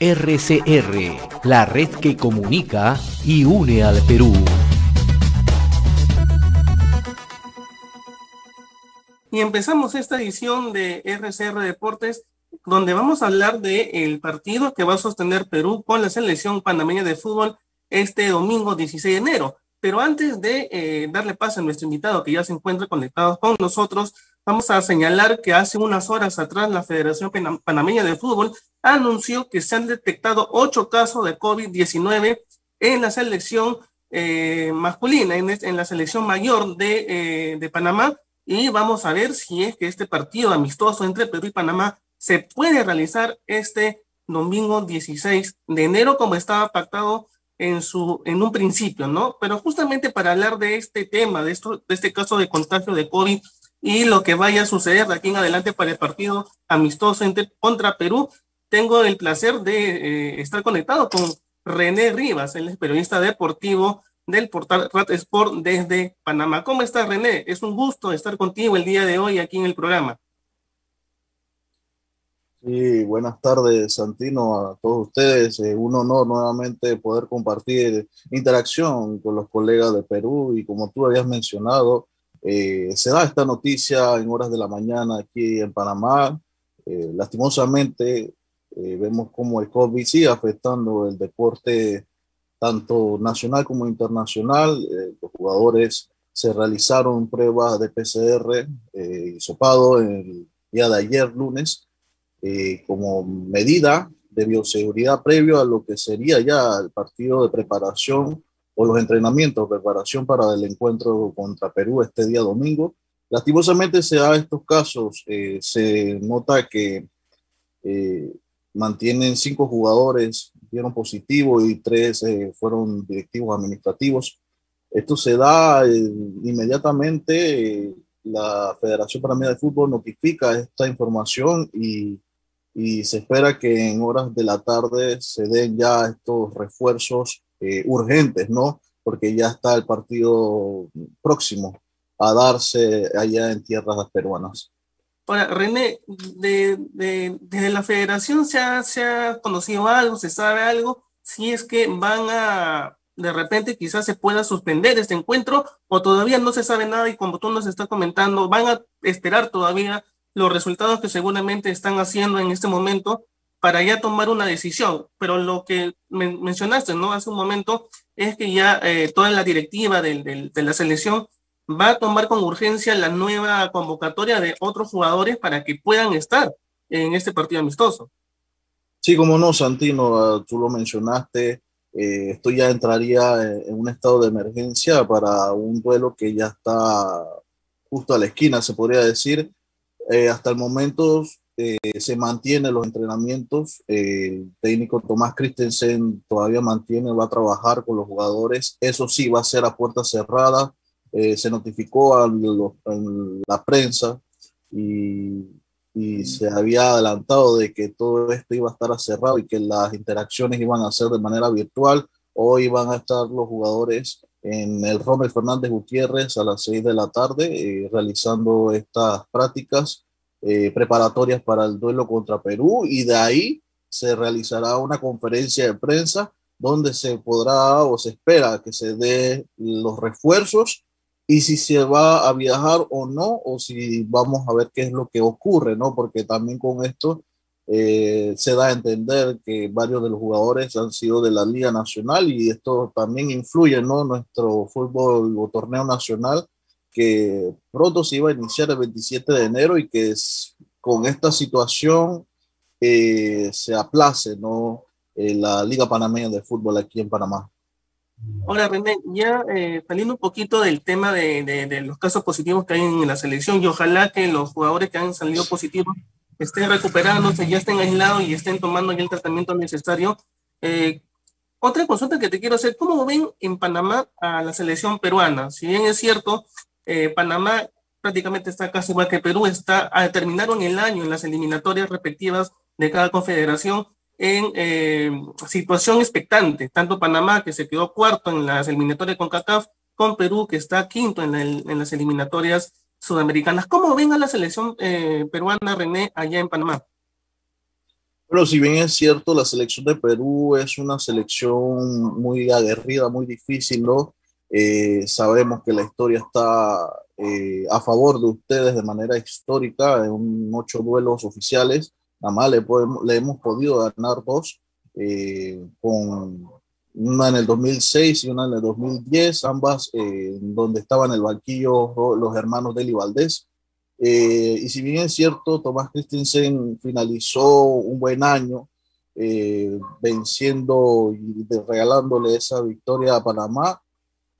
RCR, la red que comunica y une al Perú. Y empezamos esta edición de RCR Deportes, donde vamos a hablar del partido que va a sostener Perú con la selección panameña de fútbol este domingo 16 de enero. Pero antes de eh, darle paso a nuestro invitado que ya se encuentra conectado con nosotros, vamos a señalar que hace unas horas atrás la Federación Panameña de Fútbol anunció que se han detectado ocho casos de COVID-19 en la selección eh, masculina, en, la selección mayor de, eh, de Panamá, y vamos a ver si es que este partido amistoso entre Perú y Panamá se puede realizar este domingo 16 de enero como estaba pactado en su en un principio, ¿no? Pero justamente para hablar de este tema, de esto de este caso de contagio de COVID y lo que vaya a suceder de aquí en adelante para el partido amistoso contra Perú, tengo el placer de eh, estar conectado con René Rivas, el periodista deportivo del portal Rat Sport desde Panamá. ¿Cómo estás, René? Es un gusto estar contigo el día de hoy aquí en el programa. Sí, buenas tardes, Santino, a todos ustedes. Eh, un honor nuevamente poder compartir interacción con los colegas de Perú y como tú habías mencionado, eh, se da esta noticia en horas de la mañana aquí en Panamá. lastimosamente, eh, vemos cómo el COVID sigue afectando el deporte tanto nacional como internacional. Eh, los jugadores se realizaron pruebas de PCR eh, sopado el día de ayer, lunes, eh, como medida de bioseguridad previo a lo que sería ya el partido de preparación o los entrenamientos preparación para el encuentro contra Perú este día domingo. Lastimosamente se da estos casos, se nota que mantienen cinco jugadores, dieron positivo y tres eh, fueron directivos administrativos. Esto se da eh, inmediatamente, eh, la Federación Panameña de Fútbol notifica esta información y, y, se espera que en horas de la tarde se den ya estos refuerzos urgentes, ¿no? Porque ya está el partido próximo a darse allá en tierras peruanas. Ahora, René, de, desde la federación se ha, se ha conocido algo, se sabe algo, si es que van a, de repente quizás se pueda suspender este encuentro o todavía no se sabe nada y como tú nos estás comentando, van a esperar todavía los resultados que seguramente están haciendo en este momento para ya tomar una decisión. Pero lo que mencionaste, ¿no? Hace un momento es que ya eh, toda la directiva de la selección va a tomar con urgencia la nueva convocatoria de otros jugadores para que puedan estar en este partido amistoso. Sí, como no, Santino, ah, tú lo mencionaste, eh, esto ya entraría en un estado de emergencia para un duelo que ya está justo a la esquina, se podría decir. Eh, hasta el momento eh, se mantienen los entrenamientos. el técnico Tomás Christensen todavía mantiene, va a trabajar con los jugadores. Eso sí, va a ser a puerta cerrada eh, se notificó a, la prensa y, se había adelantado de que todo esto iba a estar cerrado y que las interacciones iban a ser de manera virtual. Hoy van a estar los jugadores en el Rommel Fernández Gutiérrez a las 6 de la tarde eh, realizando estas prácticas eh, preparatorias para el duelo contra Perú y de ahí se realizará una conferencia de prensa donde se podrá o se espera que se dé los refuerzos y si se va a viajar o no, o si vamos a ver qué es lo que ocurre, ¿no? Porque también con esto eh, se da a entender que varios de los jugadores han sido de la Liga Nacional y esto también influye, ¿no? Nuestro fútbol o torneo nacional que pronto se iba a iniciar el 27 de enero y que es, con esta situación eh, se aplace, ¿no? Eh, la Liga Panameña de Fútbol aquí en Panamá. Ahora, René, ya eh, saliendo un poquito del tema de, de, los casos positivos que hay en la selección y ojalá que los jugadores que han salido positivos estén recuperándose, ya estén aislados y estén tomando el tratamiento necesario. Eh, otra consulta que te quiero hacer, ¿cómo ven en Panamá a la selección peruana? Si bien es cierto, eh, Panamá prácticamente está casi igual que Perú, está, terminaron el año en las eliminatorias respectivas de cada confederación, en eh, situación expectante, tanto Panamá, que se quedó cuarto en las eliminatorias con CACAF, con Perú, que está quinto en, en las eliminatorias sudamericanas. ¿Cómo ven a la selección eh, peruana, René, allá en Panamá? Bueno, si bien es cierto, la selección de Perú es una selección muy aguerrida, muy difícil, ¿no? Eh, sabemos que la historia está eh, a favor de ustedes de manera histórica en ocho duelos oficiales. Nada más le, podemos, le hemos podido ganar dos, eh, con una en el 2006 y una en el 2010, ambas donde estaban en el banquillo los hermanos Deli Valdés. Eh, y si bien es cierto, Tomás Christensen finalizó un buen año eh, venciendo y regalándole esa victoria a Panamá,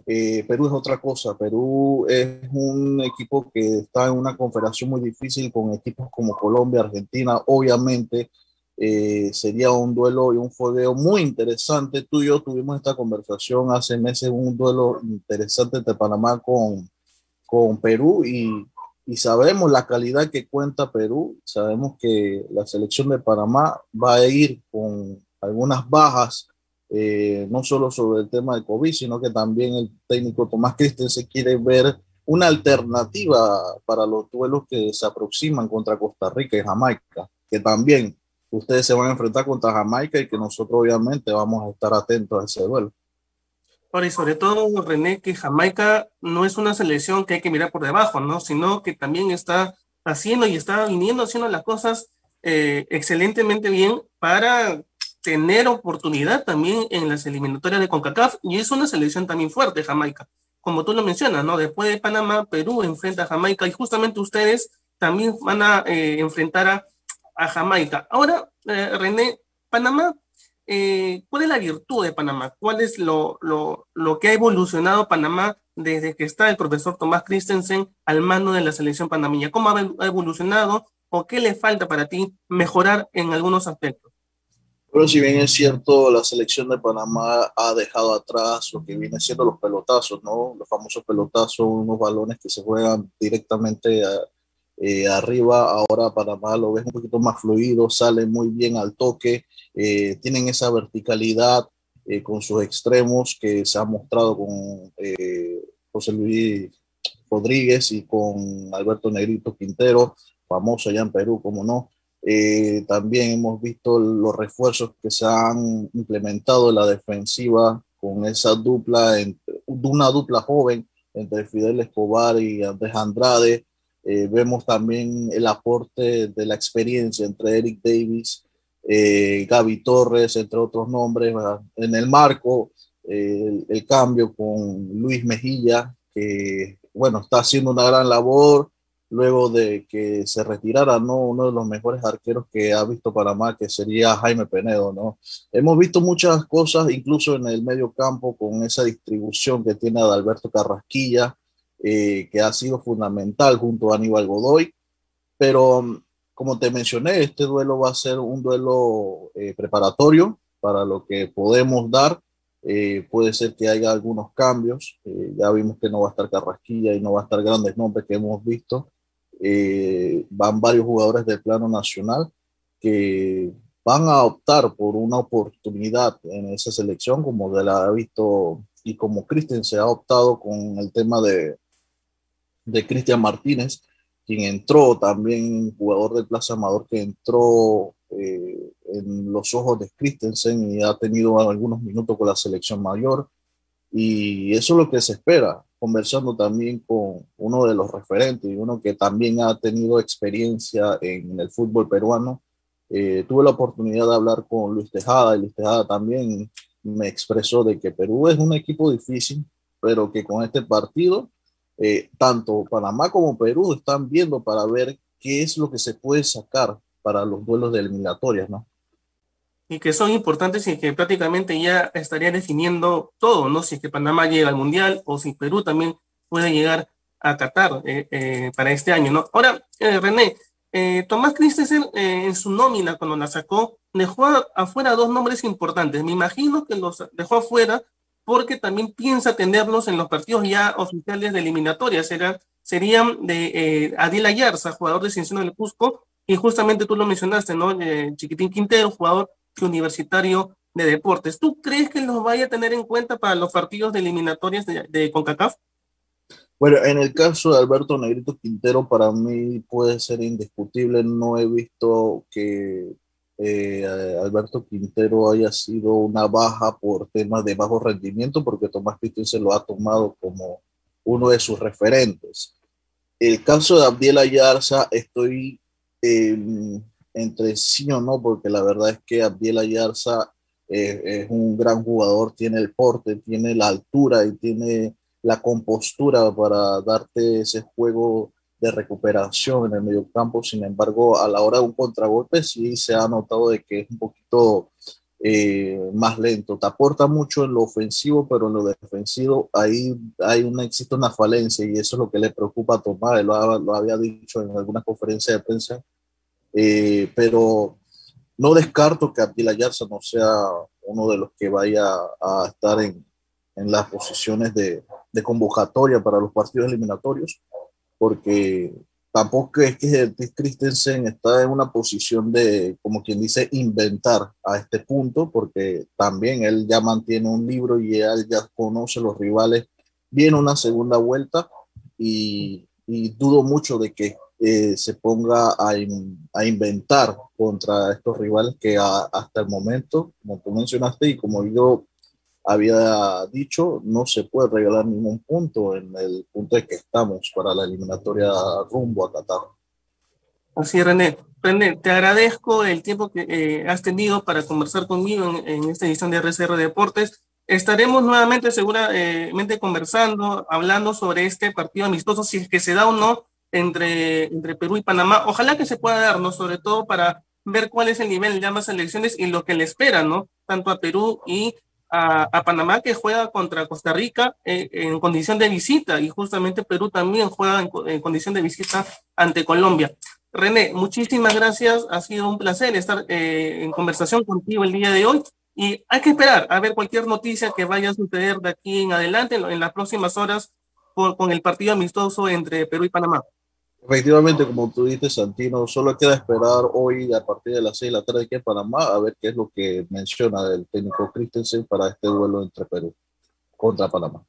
eh, Perú es otra cosa. Perú es un equipo que está en una confederación muy difícil con equipos como Colombia, Argentina. Obviamente sería un duelo y un fogueo muy interesante. Tú y yo tuvimos esta conversación hace meses, un duelo interesante de Panamá con, con Perú y y sabemos la calidad que cuenta Perú, sabemos que la selección de Panamá va a ir con algunas bajas, eh, no solo sobre el tema de COVID, sino que también el técnico Tomás se quiere ver una alternativa para los duelos que se aproximan contra Costa Rica y Jamaica, que también ustedes se van a enfrentar contra Jamaica y que nosotros obviamente vamos a estar atentos a ese duelo. Ahora, y sobre todo, René, que Jamaica no es una selección que hay que mirar por debajo, ¿no? Sino que también está haciendo y está viniendo haciendo las cosas eh, excelentemente bien para tener oportunidad también en las eliminatorias de CONCACAF y es una selección también fuerte, Jamaica. Como tú lo mencionas, ¿no? Después de Panamá, Perú enfrenta a Jamaica y justamente ustedes también van a eh, enfrentar a, a, Jamaica. Ahora, eh, René, Panamá eh, ¿cuál es la virtud de Panamá? ¿Cuál es lo, lo, lo, que ha evolucionado Panamá desde que está el profesor Tomás Christensen al mando de la selección panameña? ¿Cómo ha evolucionado o qué le falta para ti mejorar en algunos aspectos? Pero si bien es cierto, la selección de Panamá ha dejado atrás lo que viene siendo los pelotazos, ¿no? Los famosos pelotazos, unos balones que se juegan directamente eh, arriba ahora Panamá lo ves un poquito más fluido, sale muy bien al toque, eh, tienen esa verticalidad eh, con sus extremos que se ha mostrado con José Luis Rodríguez y con Alberto Negrito Quintero, famoso allá en Perú, como no. También hemos visto los refuerzos que se han implementado en la defensiva con esa dupla, una dupla joven entre Fidel Escobar y Andrés Andrade, eh, vemos también el aporte de la experiencia entre Eric Davis, eh, Gaby Torres, entre otros nombres. En el marco, eh, el, cambio con Luis Mejilla, que bueno, está haciendo una gran labor luego de que se retirara ¿no? uno de los mejores arqueros que ha visto Panamá, que sería Jaime Penedo. ¿no? Hemos visto muchas cosas, incluso en el medio campo, con esa distribución que tiene Adalberto Carrasquilla, eh, que ha sido fundamental junto a Aníbal Godoy. Pero mm, como te mencioné, este duelo va a ser un duelo eh, preparatorio para lo que podemos dar. Eh, puede ser que haya algunos cambios. ya vimos que no va a estar Carrasquilla y no va a estar grandes nombres que hemos visto. Van varios jugadores del plano nacional que van a optar por una oportunidad en esa selección, como de la ha visto y como Cristian se ha optado con el tema de, de Cristian Martínez, quien entró también, jugador del Plaza Amador, que entró eh, en los ojos de Christensen y ha tenido algunos minutos con la selección mayor. Y eso es lo que se espera, conversando también con uno de los referentes y uno que también ha tenido experiencia en el fútbol peruano. Eh, tuve la oportunidad de hablar con Luis Tejada y Luis Tejada también me expresó de que Perú es un equipo difícil, pero que con este partido eh, tanto Panamá como Perú están viendo para ver qué es lo que se puede sacar para los duelos de eliminatorias, ¿no? Y que son importantes y que prácticamente ya estaría definiendo todo, ¿no? Si es que Panamá llega al Mundial o si Perú también puede llegar a Qatar eh, eh, para este año, ¿no? Ahora, René, Tomás Christensen en su nómina cuando la sacó dejó afuera dos nombres importantes. Me imagino que los dejó afuera porque también piensa tenerlos en los partidos ya oficiales de eliminatoria. Será, serían de eh, Adil Ayarza, jugador de Cienciano del Cusco, y justamente tú lo mencionaste, ¿no? Eh, Chiquitín Quintero, jugador universitario de deportes. ¿Tú crees que los vaya a tener en cuenta para los partidos de eliminatorias de, CONCACAF? Bueno, en el caso de Alberto Negrito Quintero, para mí puede ser indiscutible. No he visto que eh, Alberto Quintero haya sido una baja por temas de bajo rendimiento, porque Tomás se lo ha tomado como uno de sus referentes. El caso de Abdiel Ayarza, estoy em, entre sí o no, porque la verdad es que Abdiel Ayarza eh, es un gran jugador, tiene el porte, tiene la altura y tiene la compostura para darte ese juego de recuperación en el medio campo. Sin embargo, a la hora de un contragolpe sí se ha notado de que es un poquito eh, más lento. Te aporta mucho en lo ofensivo, pero en lo defensivo ahí hay una, existe una falencia y eso es lo que le preocupa a Tomás. Lo, lo había dicho en alguna conferencia de prensa. Eh, pero no descarto que Abdil Ayarza no sea uno de los que vaya a estar en, en las posiciones de, de convocatoria para los partidos eliminatorios, porque tampoco es que Christensen está en una posición de, como quien dice, inventar a este punto, porque también él ya mantiene un libro y él ya conoce los rivales. Viene una segunda vuelta y, y dudo mucho de que eh, se ponga a, a, inventar contra estos rivales que hasta el momento, como tú mencionaste y como yo había dicho, no se puede regalar ningún punto en el punto de que estamos para la eliminatoria rumbo a Qatar. Así René. René, te agradezco el tiempo que eh, has tenido para conversar conmigo en, esta edición de RCR Deportes. Estaremos nuevamente seguramente conversando, hablando sobre este partido amistoso, si es que se da o no entre, entre Perú y Panamá. Ojalá que se pueda dar, ¿no? Sobre todo para ver cuál es el nivel de ambas elecciones y lo que le espera, ¿no? Tanto a Perú y a, Panamá que juega contra Costa Rica eh, en condición de visita y justamente Perú también juega en, condición de visita ante Colombia. René, muchísimas gracias. Ha sido un placer estar eh, en conversación contigo el día de hoy y hay que esperar a ver cualquier noticia que vaya a suceder de aquí en adelante en, las próximas horas con el partido amistoso entre Perú y Panamá. Efectivamente, como tú dices, Santino, solo queda esperar hoy a partir de las 6 de la tarde aquí en Panamá a ver qué es lo que menciona el técnico Christensen para este duelo entre Perú contra Panamá.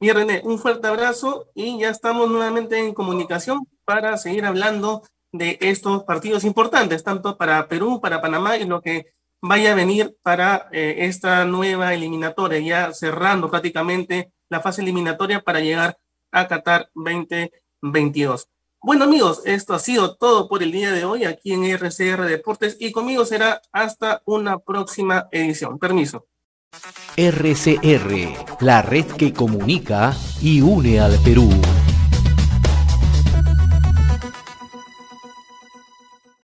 Y René, un fuerte abrazo y ya estamos nuevamente en comunicación para seguir hablando de estos partidos importantes, tanto para Perú, para Panamá y lo que vaya a venir para eh, esta nueva eliminatoria, ya cerrando prácticamente la fase eliminatoria para llegar a Qatar 20 22. Bueno amigos, esto ha sido todo por el día de hoy aquí en RCR Deportes y conmigo será hasta una próxima edición. Permiso. RCR, la red que comunica y une al Perú.